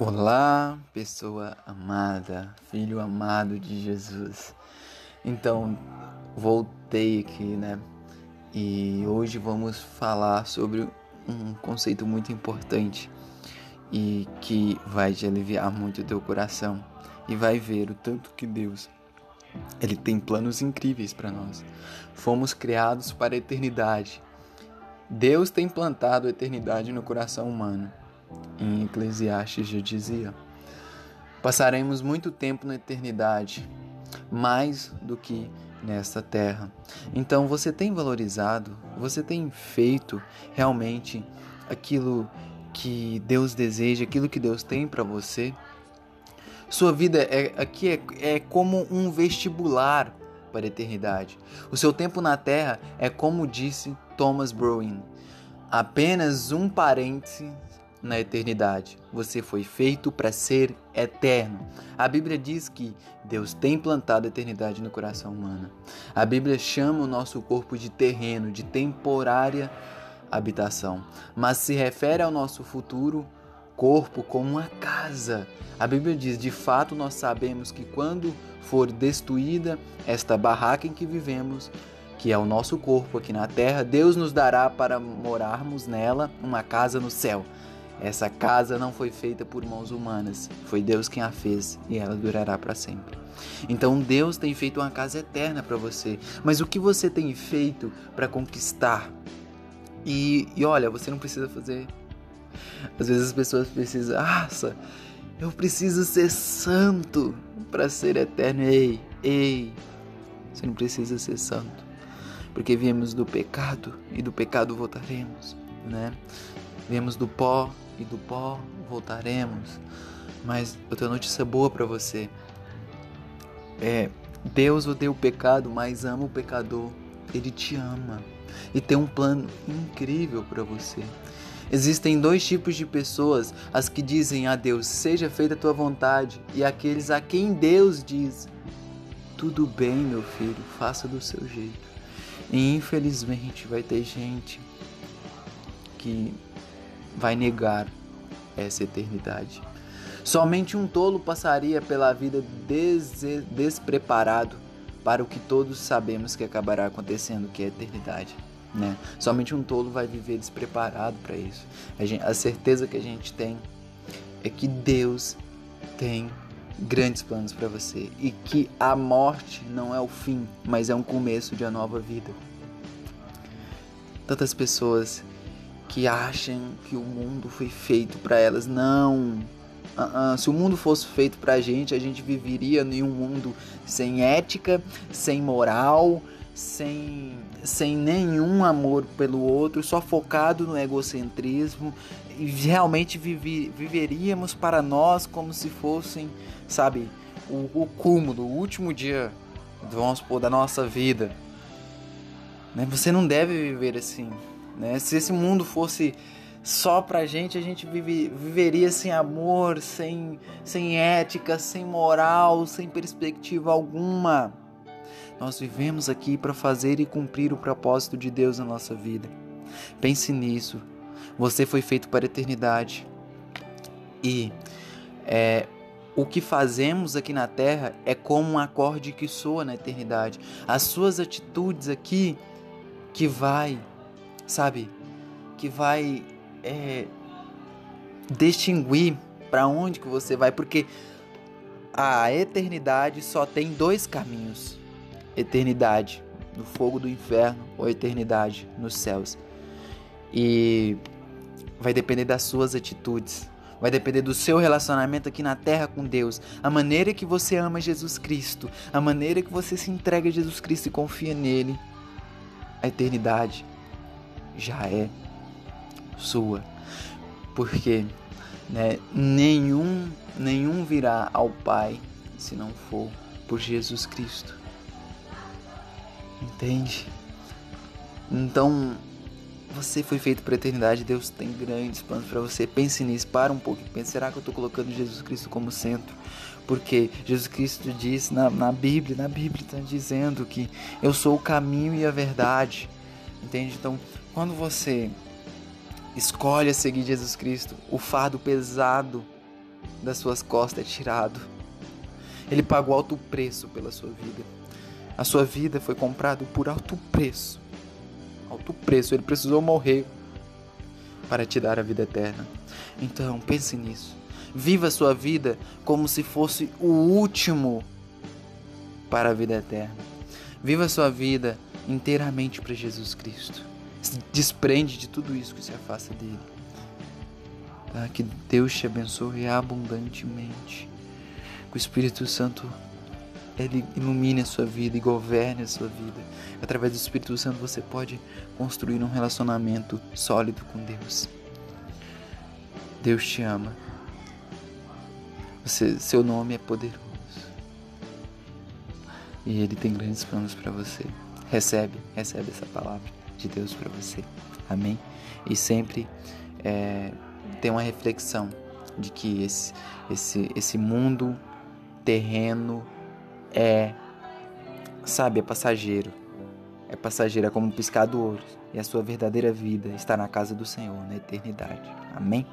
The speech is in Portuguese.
Olá, pessoa amada, filho amado de Jesus. Então, voltei aqui, né? E hoje vamos falar sobre um conceito muito importante e que vai te aliviar muito o teu coração e vai ver o tanto que Deus ele tem planos incríveis para nós. Fomos criados para a eternidade. Deus tem plantado a eternidade no coração humano em Eclesiastes já dizia: Passaremos muito tempo na eternidade, mais do que nesta terra. Então você tem valorizado, você tem feito realmente aquilo que Deus deseja, aquilo que Deus tem para você? Sua vida é, aqui é, é como um vestibular para a eternidade. O seu tempo na terra é como disse Thomas Browne, apenas um parêntese na eternidade. Você foi feito para ser eterno. A Bíblia diz que Deus tem plantado a eternidade no coração humano. A Bíblia chama o nosso corpo de terreno, de temporária habitação, mas se refere ao nosso futuro corpo como uma casa. A Bíblia diz: de fato, nós sabemos que quando for destruída esta barraca em que vivemos, que é o nosso corpo aqui na terra, Deus nos dará para morarmos nela uma casa no céu. Essa casa não foi feita por mãos humanas, foi Deus quem a fez e ela durará para sempre. Então Deus tem feito uma casa eterna para você, mas o que você tem feito para conquistar? E, e olha, você não precisa fazer. Às vezes as pessoas precisam, nossa, eu preciso ser santo para ser eterno. Ei, ei, você não precisa ser santo, porque viemos do pecado e do pecado voltaremos, né? Viemos do pó e do pó voltaremos. Mas eu tenho notícia boa para você. É, Deus odeia o pecado, mas ama o pecador. Ele te ama e tem um plano incrível para você. Existem dois tipos de pessoas: as que dizem a Deus, seja feita a tua vontade, e aqueles a quem Deus diz, tudo bem, meu filho, faça do seu jeito. E infelizmente vai ter gente que vai negar essa eternidade. Somente um tolo passaria pela vida des despreparado para o que todos sabemos que acabará acontecendo, que é a eternidade. Né? Somente um tolo vai viver despreparado para isso. A, gente, a certeza que a gente tem é que Deus tem grandes planos para você e que a morte não é o fim, mas é um começo de uma nova vida. Tantas pessoas que acham que o mundo foi feito para elas. Não. Uh -uh. Se o mundo fosse feito para a gente, a gente viveria em um mundo sem ética, sem moral, sem, sem nenhum amor pelo outro, só focado no egocentrismo. E realmente vive, viveríamos para nós como se fossem, sabe, o, o cúmulo, o último dia, vamos supor, da nossa vida. Né? Você não deve viver assim. Né? Se esse mundo fosse só pra gente, a gente vive, viveria sem amor, sem, sem ética, sem moral, sem perspectiva alguma. Nós vivemos aqui para fazer e cumprir o propósito de Deus na nossa vida. Pense nisso. Você foi feito para a eternidade. E é, o que fazemos aqui na terra é como um acorde que soa na eternidade. As suas atitudes aqui que vai sabe? Que vai é, distinguir para onde que você vai, porque a eternidade só tem dois caminhos: eternidade no fogo do inferno ou eternidade nos céus. E vai depender das suas atitudes, vai depender do seu relacionamento aqui na terra com Deus, a maneira que você ama Jesus Cristo, a maneira que você se entrega a Jesus Cristo e confia nele. A eternidade já é sua. Porque né, nenhum, nenhum virá ao Pai se não for por Jesus Cristo. Entende? Então, você foi feito para a eternidade, Deus tem grandes planos para você. Pense nisso, para um pouco pense, será que eu estou colocando Jesus Cristo como centro? Porque Jesus Cristo diz na, na Bíblia, na Bíblia está dizendo que eu sou o caminho e a verdade. Entende? Então, quando você escolhe seguir Jesus Cristo, o fardo pesado das suas costas é tirado. Ele pagou alto preço pela sua vida. A sua vida foi comprada por alto preço. Alto preço, ele precisou morrer para te dar a vida eterna. Então, pense nisso. Viva a sua vida como se fosse o último para a vida eterna. Viva a sua vida inteiramente para Jesus Cristo. Se desprende de tudo isso que se afasta dele. Tá? Que Deus te abençoe abundantemente. Que o Espírito Santo ele ilumine a sua vida e governe a sua vida. Através do Espírito Santo você pode construir um relacionamento sólido com Deus. Deus te ama. Você, seu nome é poderoso. E ele tem grandes planos para você. Recebe, recebe essa palavra de Deus para você. Amém? E sempre é, tem uma reflexão de que esse, esse, esse mundo terreno é, sabe, é passageiro. É passageiro, é como um piscar do ouro. E a sua verdadeira vida está na casa do Senhor, na eternidade. Amém?